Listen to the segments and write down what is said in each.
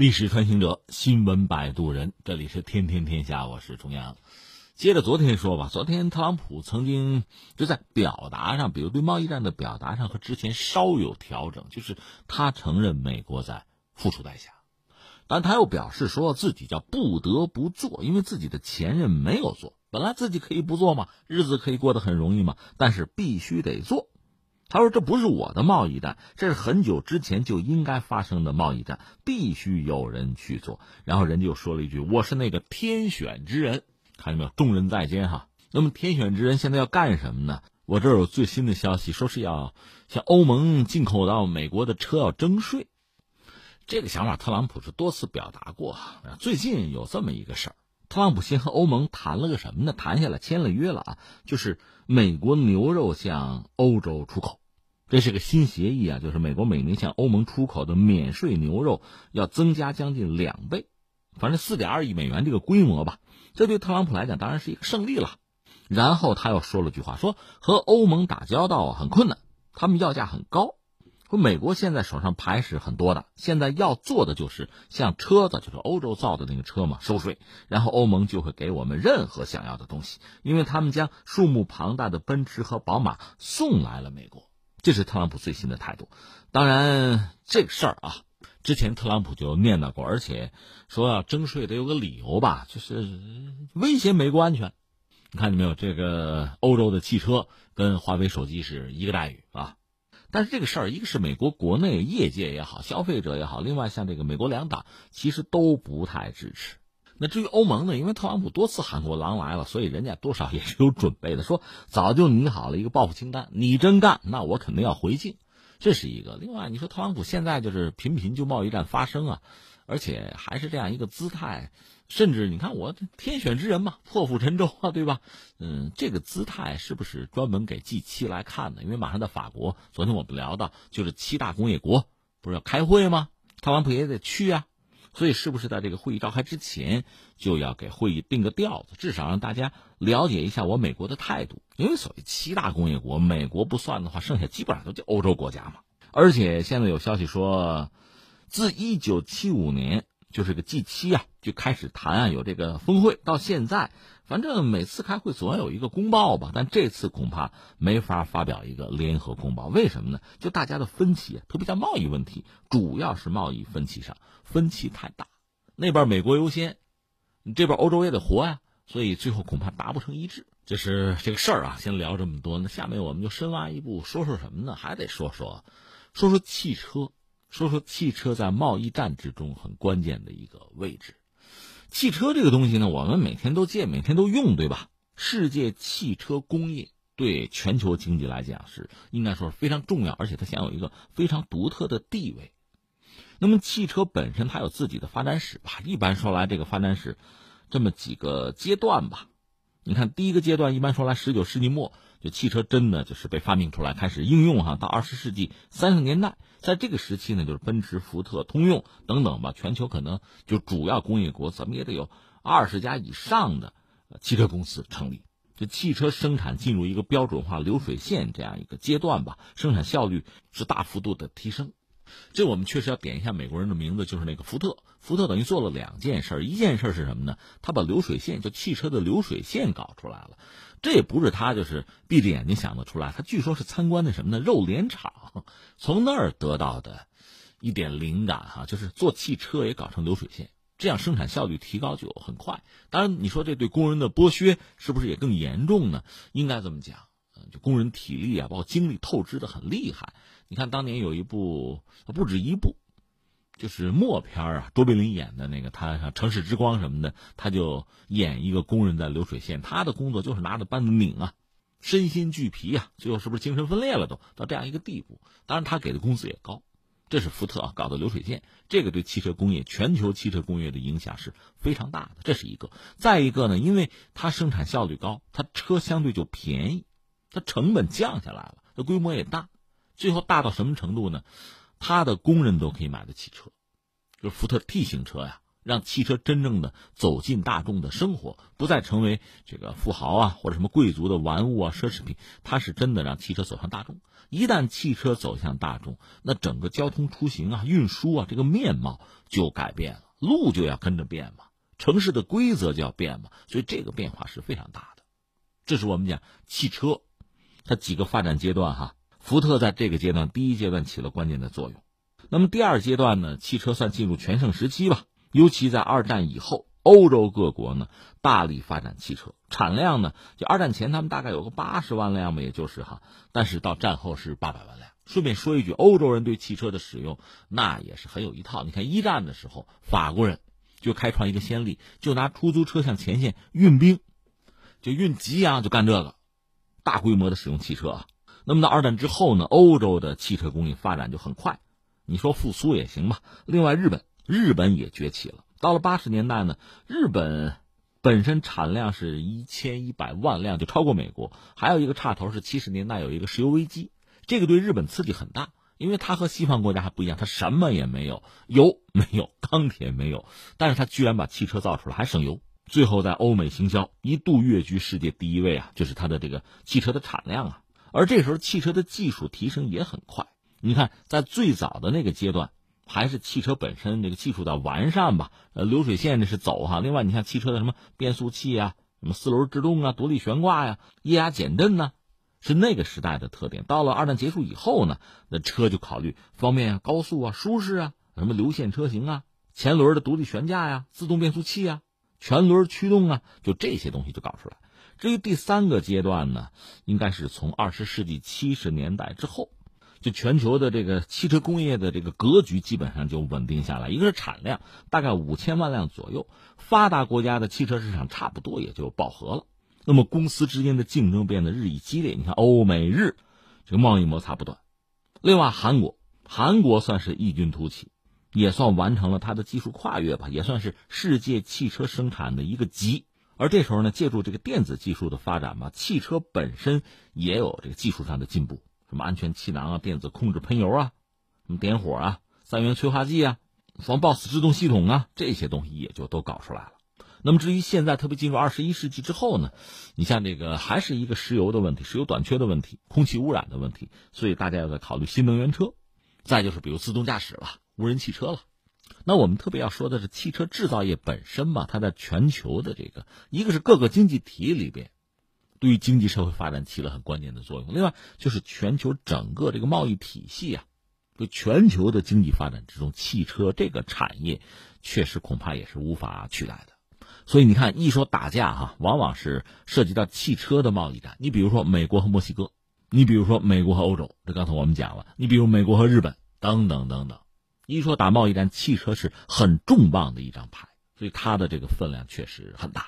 历史穿行者，新闻摆渡人，这里是天天天下，我是重阳。接着昨天说吧，昨天特朗普曾经就在表达上，比如对贸易战的表达上和之前稍有调整，就是他承认美国在付出代价，但他又表示说自己叫不得不做，因为自己的前任没有做，本来自己可以不做嘛，日子可以过得很容易嘛，但是必须得做。他说：“这不是我的贸易战，这是很久之前就应该发生的贸易战，必须有人去做。”然后人就说了一句：“我是那个天选之人。”看见没有？众人在肩哈。那么天选之人现在要干什么呢？我这儿有最新的消息，说是要向欧盟进口到美国的车要征税。这个想法特朗普是多次表达过。最近有这么一个事儿，特朗普先和欧盟谈了个什么呢？谈下来签了约了啊，就是美国牛肉向欧洲出口。这是个新协议啊，就是美国每年向欧盟出口的免税牛肉要增加将近两倍，反正四点二亿美元这个规模吧。这对特朗普来讲当然是一个胜利了。然后他又说了句话，说和欧盟打交道很困难，他们要价很高。说美国现在手上牌是很多的，现在要做的就是像车子，就是欧洲造的那个车嘛，收税，然后欧盟就会给我们任何想要的东西，因为他们将数目庞大的奔驰和宝马送来了美国。这是特朗普最新的态度，当然这个事儿啊，之前特朗普就念叨过，而且说要征税得有个理由吧，就是威胁美国安全。你看见没有？这个欧洲的汽车跟华为手机是一个待遇啊。但是这个事儿，一个是美国国内业界也好，消费者也好，另外像这个美国两党其实都不太支持。那至于欧盟呢？因为特朗普多次喊过“狼来了”，所以人家多少也是有准备的。说早就拟好了一个报复清单，你真干，那我肯定要回敬。这是一个。另外，你说特朗普现在就是频频就贸易战发生啊，而且还是这样一个姿态，甚至你看我天选之人嘛，破釜沉舟啊，对吧？嗯，这个姿态是不是专门给 G 七来看的？因为马上在法国，昨天我们聊到，就是七大工业国不是要开会吗？特朗普也得去啊。所以，是不是在这个会议召开之前就要给会议定个调子，至少让大家了解一下我美国的态度？因为所谓七大工业国，美国不算的话，剩下基本上都叫欧洲国家嘛。而且现在有消息说，自一九七五年就是个 G 七啊，就开始谈啊，有这个峰会，到现在。反正每次开会总要有一个公报吧，但这次恐怕没法发表一个联合公报。为什么呢？就大家的分歧，特别像贸易问题，主要是贸易分歧上分歧太大。那边美国优先，你这边欧洲也得活呀，所以最后恐怕达不成一致。就是这个事儿啊。先聊这么多，那下面我们就深挖一步，说说什么呢？还得说说，说说汽车，说说汽车在贸易战之中很关键的一个位置。汽车这个东西呢，我们每天都见，每天都用，对吧？世界汽车工业对全球经济来讲是应该说是非常重要，而且它享有一个非常独特的地位。那么汽车本身它有自己的发展史吧？一般说来，这个发展史这么几个阶段吧。你看，第一个阶段一般说来，十九世纪末。就汽车真的就是被发明出来，开始应用哈。到二十世纪三十年代，在这个时期呢，就是奔驰、福特、通用等等吧，全球可能就主要工业国怎么也得有二十家以上的汽车公司成立。就汽车生产进入一个标准化流水线这样一个阶段吧，生产效率是大幅度的提升。这我们确实要点一下美国人的名字，就是那个福特。福特等于做了两件事，一件事是什么呢？他把流水线，就汽车的流水线搞出来了。这也不是他就是闭着眼睛想得出来，他据说是参观的什么呢？肉联厂，从那儿得到的一点灵感哈，就是做汽车也搞成流水线，这样生产效率提高就很快。当然，你说这对工人的剥削是不是也更严重呢？应该这么讲，就工人体力啊，包括精力透支的很厉害。你看当年有一部，不止一部。就是默片啊，卓别林演的那个，他像《城市之光》什么的，他就演一个工人在流水线，他的工作就是拿着扳子拧啊，身心俱疲啊，最后是不是精神分裂了都到这样一个地步？当然他给的工资也高，这是福特啊搞的流水线，这个对汽车工业、全球汽车工业的影响是非常大的，这是一个。再一个呢，因为它生产效率高，它车相对就便宜，它成本降下来了，它规模也大，最后大到什么程度呢？他的工人都可以买得起车，就是福特 T 型车呀，让汽车真正的走进大众的生活，不再成为这个富豪啊或者什么贵族的玩物啊奢侈品。它是真的让汽车走向大众。一旦汽车走向大众，那整个交通出行啊、运输啊这个面貌就改变了，路就要跟着变嘛，城市的规则就要变嘛。所以这个变化是非常大的。这是我们讲汽车它几个发展阶段哈。福特在这个阶段第一阶段起了关键的作用。那么第二阶段呢，汽车算进入全盛时期吧。尤其在二战以后，欧洲各国呢大力发展汽车，产量呢就二战前他们大概有个八十万辆吧，也就是哈，但是到战后是八百万辆。顺便说一句，欧洲人对汽车的使用那也是很有一套。你看一战的时候，法国人就开创一个先例，就拿出租车向前线运兵，就运吉阳，就干这个，大规模的使用汽车啊。那么到二战之后呢，欧洲的汽车工业发展就很快，你说复苏也行吧。另外，日本。日本也崛起了。到了八十年代呢，日本本身产量是一千一百万辆，就超过美国。还有一个岔头是七十年代有一个石油危机，这个对日本刺激很大，因为它和西方国家还不一样，它什么也没有，油没有，钢铁没有，但是它居然把汽车造出来，还省油。最后在欧美行销一度跃居世界第一位啊，就是它的这个汽车的产量啊。而这时候汽车的技术提升也很快，你看在最早的那个阶段。还是汽车本身这个技术的完善吧，呃，流水线这是走哈。另外，你看汽车的什么变速器啊，什么四轮制动啊，独立悬挂呀，液压减震呢，是那个时代的特点。到了二战结束以后呢，那车就考虑方便啊、高速啊、舒适啊，什么流线车型啊，前轮的独立悬架呀，自动变速器啊，全轮驱动啊，就这些东西就搞出来。至于第三个阶段呢，应该是从二十世纪七十年代之后。就全球的这个汽车工业的这个格局基本上就稳定下来，一个是产量大概五千万辆左右，发达国家的汽车市场差不多也就饱和了，那么公司之间的竞争变得日益激烈。你看欧美日这个贸易摩擦不断，另外韩国韩国算是异军突起，也算完成了它的技术跨越吧，也算是世界汽车生产的一个极。而这时候呢，借助这个电子技术的发展嘛，汽车本身也有这个技术上的进步。什么安全气囊啊，电子控制喷油啊，什么点火啊，三元催化剂啊，防抱死制动系统啊，这些东西也就都搞出来了。那么至于现在，特别进入二十一世纪之后呢，你像这个还是一个石油的问题，石油短缺的问题，空气污染的问题，所以大家要在考虑新能源车，再就是比如自动驾驶了，无人汽车了。那我们特别要说的是汽车制造业本身嘛，它在全球的这个，一个是各个经济体里边。对于经济社会发展起了很关键的作用。另外，就是全球整个这个贸易体系啊，就全球的经济发展之中，汽车这个产业确实恐怕也是无法取代的。所以你看，一说打架哈，往往是涉及到汽车的贸易战。你比如说美国和墨西哥，你比如说美国和欧洲，这刚才我们讲了。你比如美国和日本，等等等等。一说打贸易战，汽车是很重磅的一张牌，所以它的这个分量确实很大。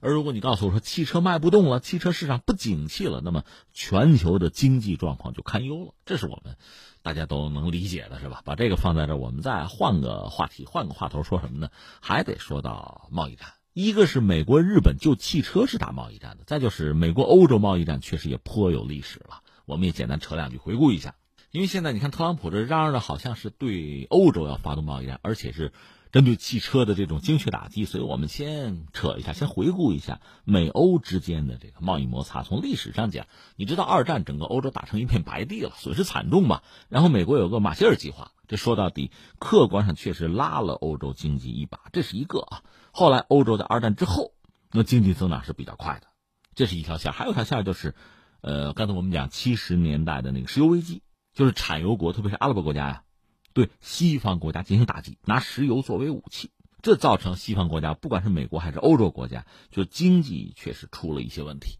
而如果你告诉我说汽车卖不动了，汽车市场不景气了，那么全球的经济状况就堪忧了。这是我们大家都能理解的，是吧？把这个放在这儿，我们再换个话题，换个话头说什么呢？还得说到贸易战。一个是美国、日本就汽车是打贸易战的，再就是美国、欧洲贸易战确实也颇有历史了。我们也简单扯两句回顾一下。因为现在你看特朗普这嚷嚷的好像是对欧洲要发动贸易战，而且是。针对汽车的这种精确打击，所以我们先扯一下，先回顾一下美欧之间的这个贸易摩擦。从历史上讲，你知道二战整个欧洲打成一片白地了，损失惨重吧？然后美国有个马歇尔计划，这说到底客观上确实拉了欧洲经济一把，这是一个啊。后来欧洲在二战之后，那经济增长是比较快的，这是一条线。还有条线就是，呃，刚才我们讲七十年代的那个石油危机，就是产油国，特别是阿拉伯国家呀。对西方国家进行打击，拿石油作为武器，这造成西方国家，不管是美国还是欧洲国家，就经济确实出了一些问题。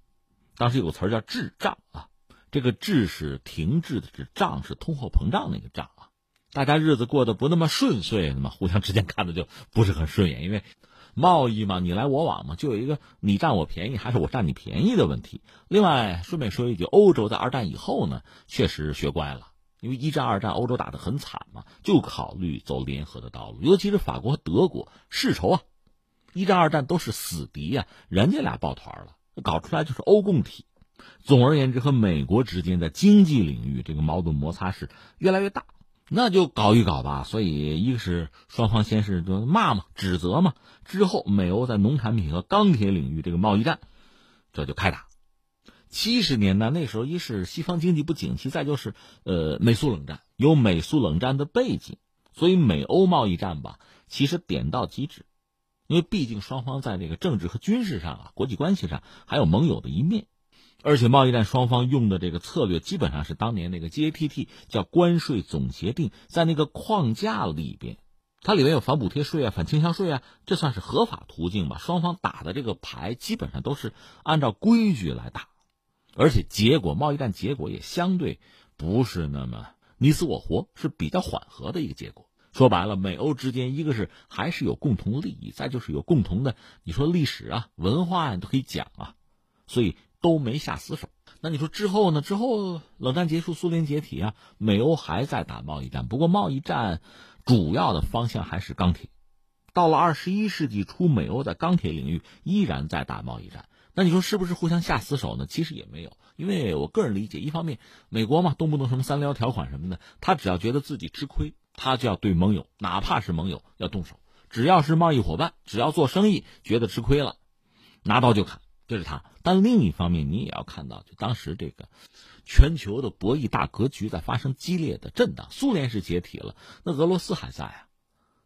当时有个词儿叫“滞胀”啊，这个“滞”是停滞的“滞”，“胀”是通货膨胀那个“胀”啊。大家日子过得不那么顺遂，那么互相之间看的就不是很顺眼，因为贸易嘛，你来我往嘛，就有一个你占我便宜还是我占你便宜的问题。另外，顺便说一句，欧洲在二战以后呢，确实学乖了。因为一战、二战欧洲打得很惨嘛，就考虑走联合的道路。尤其是法国和德国世仇啊，一战、二战都是死敌呀，人家俩抱团了，搞出来就是欧共体。总而言之，和美国之间在经济领域这个矛盾摩擦是越来越大。那就搞一搞吧。所以一个是双方先是就骂嘛、指责嘛，之后美欧在农产品和钢铁领域这个贸易战，这就开打。七十年代那时候，一是西方经济不景气，再就是呃美苏冷战，有美苏冷战的背景，所以美欧贸易战吧，其实点到即止，因为毕竟双方在这个政治和军事上啊，国际关系上还有盟友的一面，而且贸易战双方用的这个策略基本上是当年那个 GATT 叫关税总协定，在那个框架里边，它里面有反补贴税啊、反倾销税啊，这算是合法途径吧。双方打的这个牌基本上都是按照规矩来打。而且结果，贸易战结果也相对不是那么你死我活，是比较缓和的一个结果。说白了，美欧之间一个是还是有共同利益，再就是有共同的，你说历史啊、文化呀都可以讲啊，所以都没下死手。那你说之后呢？之后冷战结束，苏联解体啊，美欧还在打贸易战，不过贸易战主要的方向还是钢铁。到了二十一世纪初，美欧在钢铁领域依然在打贸易战。那你说是不是互相下死手呢？其实也没有，因为我个人理解，一方面美国嘛，动不动什么三撩条款什么的，他只要觉得自己吃亏，他就要对盟友，哪怕是盟友要动手。只要是贸易伙伴，只要做生意觉得吃亏了，拿刀就砍，这是他。但另一方面，你也要看到，就当时这个全球的博弈大格局在发生激烈的震荡。苏联是解体了，那俄罗斯还在啊。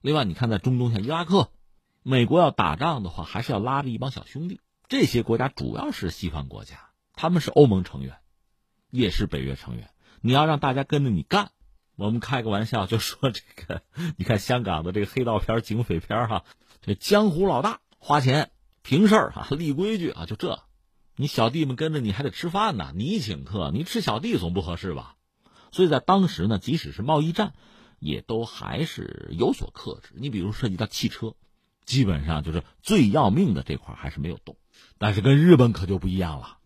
另外，你看在中东像伊拉克，美国要打仗的话，还是要拉着一帮小兄弟。这些国家主要是西方国家，他们是欧盟成员，也是北约成员。你要让大家跟着你干，我们开个玩笑就说这个，你看香港的这个黑道片、警匪片哈，这江湖老大花钱平事儿哈，立规矩啊，就这，你小弟们跟着你还得吃饭呢，你请客，你吃小弟总不合适吧？所以在当时呢，即使是贸易战，也都还是有所克制。你比如涉及到汽车，基本上就是最要命的这块还是没有动。但是跟日本可就不一样了。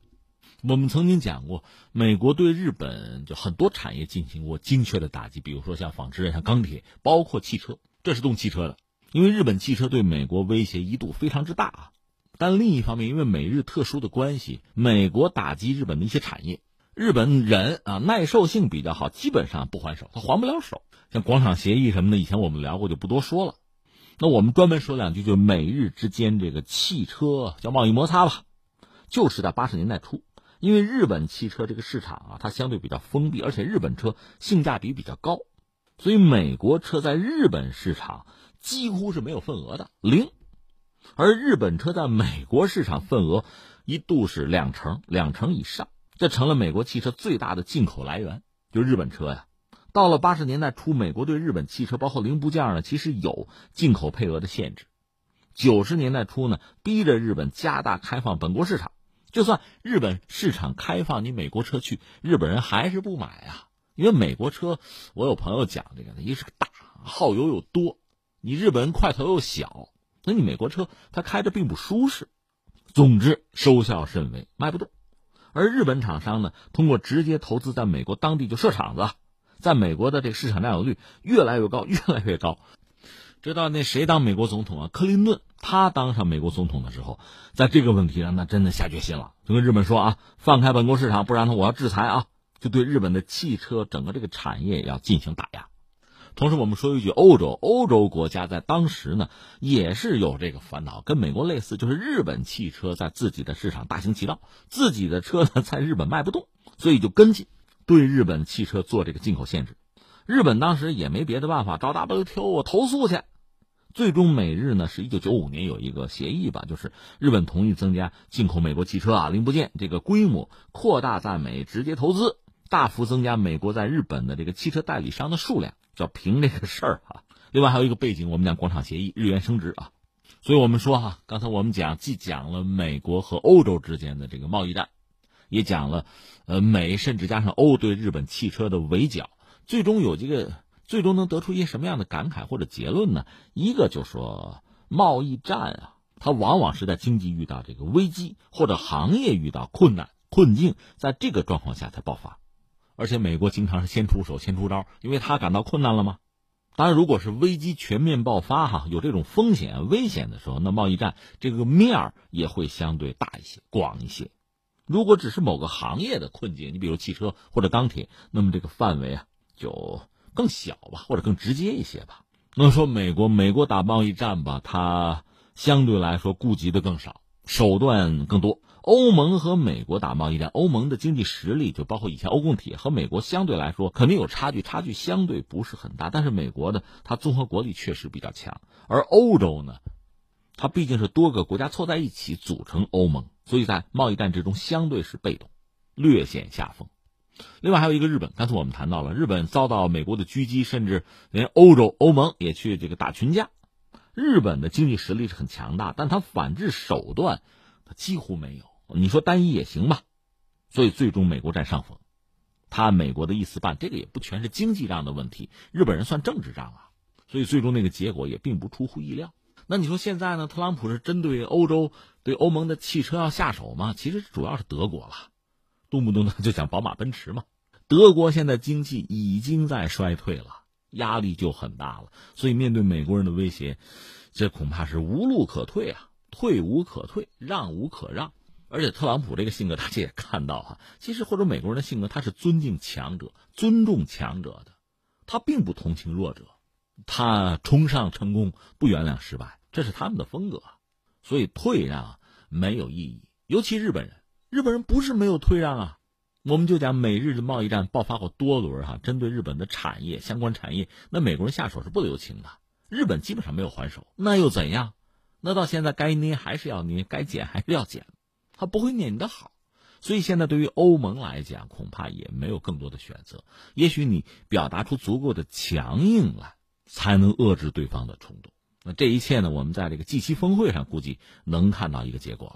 我们曾经讲过，美国对日本就很多产业进行过精确的打击，比如说像纺织、像钢铁，包括汽车，这是动汽车的。因为日本汽车对美国威胁一度非常之大啊。但另一方面，因为美日特殊的关系，美国打击日本的一些产业，日本人啊耐受性比较好，基本上不还手，他还不了手。像广场协议什么的，以前我们聊过，就不多说了。那我们专门说两句，就美日之间这个汽车叫贸易摩擦吧，就是在八十年代初，因为日本汽车这个市场啊，它相对比较封闭，而且日本车性价比比较高，所以美国车在日本市场几乎是没有份额的零，而日本车在美国市场份额一度是两成两成以上，这成了美国汽车最大的进口来源，就日本车呀。到了八十年代初，美国对日本汽车包括零部件呢，其实有进口配额的限制。九十年代初呢，逼着日本加大开放本国市场。就算日本市场开放，你美国车去，日本人还是不买啊。因为美国车，我有朋友讲这个，一是大，耗油又多，你日本人块头又小，那你美国车它开着并不舒适。总之，收效甚微，卖不动。而日本厂商呢，通过直接投资在美国当地就设厂子。在美国的这个市场占有率越来越高，越来越高。直到那谁当美国总统啊？克林顿，他当上美国总统的时候，在这个问题上，那真的下决心了，就跟日本说啊，放开本国市场，不然呢，我要制裁啊，就对日本的汽车整个这个产业要进行打压。同时，我们说一句，欧洲，欧洲国家在当时呢，也是有这个烦恼，跟美国类似，就是日本汽车在自己的市场大行其道，自己的车呢在日本卖不动，所以就跟进。对日本汽车做这个进口限制，日本当时也没别的办法，找 WTO 我投诉去。最终美日呢是一九九五年有一个协议吧，就是日本同意增加进口美国汽车啊零部件这个规模，扩大在美直接投资，大幅增加美国在日本的这个汽车代理商的数量，叫凭这个事儿啊。另外还有一个背景，我们讲广场协议，日元升值啊，所以我们说哈，刚才我们讲既讲了美国和欧洲之间的这个贸易战。也讲了，呃，美甚至加上欧对日本汽车的围剿，最终有这个，最终能得出一些什么样的感慨或者结论呢？一个就说贸易战啊，它往往是在经济遇到这个危机或者行业遇到困难困境，在这个状况下才爆发，而且美国经常是先出手先出招，因为他感到困难了吗？当然，如果是危机全面爆发哈，有这种风险危险的时候，那贸易战这个面儿也会相对大一些、广一些。如果只是某个行业的困境，你比如汽车或者钢铁，那么这个范围啊就更小吧，或者更直接一些吧。那说美国，美国打贸易战吧，它相对来说顾及的更少，手段更多。欧盟和美国打贸易战，欧盟的经济实力就包括以前欧共体和美国相对来说肯定有差距，差距相对不是很大。但是美国的，它综合国力确实比较强，而欧洲呢，它毕竟是多个国家凑在一起组成欧盟，所以在贸易战之中相对是被动，略显下风。另外还有一个日本，刚才我们谈到了日本遭到美国的狙击，甚至连欧洲欧盟也去这个打群架。日本的经济实力是很强大，但它反制手段它几乎没有。你说单一也行吧，所以最终美国占上风，他按美国的意思办，这个也不全是经济上的问题，日本人算政治账啊，所以最终那个结果也并不出乎意料。那你说现在呢？特朗普是针对欧洲、对欧盟的汽车要下手吗？其实主要是德国了，动不动呢就讲宝马、奔驰嘛。德国现在经济已经在衰退了，压力就很大了，所以面对美国人的威胁，这恐怕是无路可退啊，退无可退，让无可让。而且特朗普这个性格，大家也看到哈，其实或者美国人的性格，他是尊敬强者、尊重强者的，他并不同情弱者，他崇尚成功，不原谅失败，这是他们的风格。所以退让没有意义，尤其日本人，日本人不是没有退让啊。我们就讲美日的贸易战爆发过多轮哈，针对日本的产业相关产业，那美国人下手是不留情的，日本基本上没有还手，那又怎样？那到现在该捏还是要捏，该减还是要减。他不会念你的好，所以现在对于欧盟来讲，恐怕也没有更多的选择。也许你表达出足够的强硬来，才能遏制对方的冲动。那这一切呢？我们在这个 G7 峰会上估计能看到一个结果了。